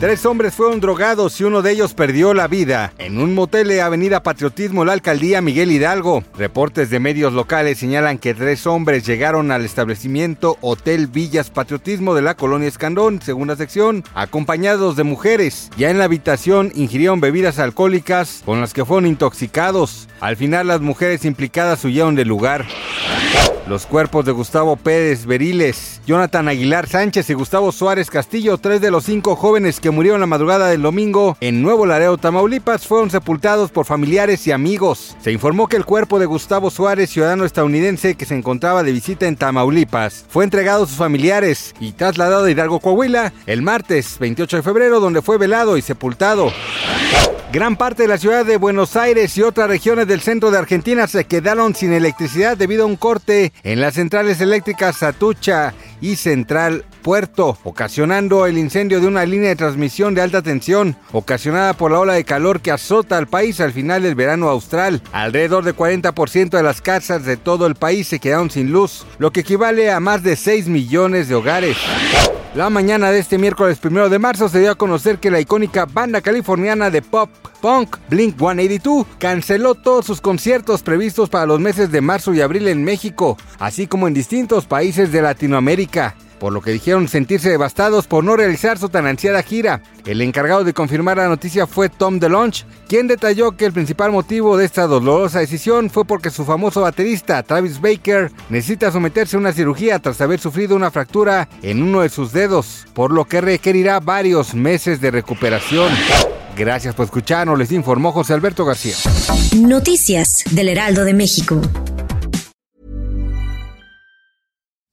Tres hombres fueron drogados y uno de ellos perdió la vida en un motel de Avenida Patriotismo, la alcaldía Miguel Hidalgo. Reportes de medios locales señalan que tres hombres llegaron al establecimiento Hotel Villas Patriotismo de la colonia Escandón, segunda sección, acompañados de mujeres. Ya en la habitación ingirieron bebidas alcohólicas con las que fueron intoxicados. Al final las mujeres implicadas huyeron del lugar. Los cuerpos de Gustavo Pérez Beriles, Jonathan Aguilar Sánchez y Gustavo Suárez Castillo, tres de los cinco jóvenes que murieron la madrugada del domingo en Nuevo Laredo, Tamaulipas, fueron sepultados por familiares y amigos. Se informó que el cuerpo de Gustavo Suárez, ciudadano estadounidense que se encontraba de visita en Tamaulipas, fue entregado a sus familiares y trasladado a Hidalgo, Coahuila, el martes 28 de febrero, donde fue velado y sepultado. Gran parte de la ciudad de Buenos Aires y otras regiones del centro de Argentina se quedaron sin electricidad debido a un corte en las centrales eléctricas Satucha y Central Ocasionando el incendio de una línea de transmisión de alta tensión, ocasionada por la ola de calor que azota al país al final del verano austral. Alrededor de 40% de las casas de todo el país se quedaron sin luz, lo que equivale a más de 6 millones de hogares. La mañana de este miércoles 1 de marzo se dio a conocer que la icónica banda californiana de pop punk Blink 182 canceló todos sus conciertos previstos para los meses de marzo y abril en México, así como en distintos países de Latinoamérica por lo que dijeron sentirse devastados por no realizar su tan ansiada gira. El encargado de confirmar la noticia fue Tom DeLonge, quien detalló que el principal motivo de esta dolorosa decisión fue porque su famoso baterista Travis Baker necesita someterse a una cirugía tras haber sufrido una fractura en uno de sus dedos, por lo que requerirá varios meses de recuperación. Gracias por escucharnos, les informó José Alberto García. Noticias del Heraldo de México.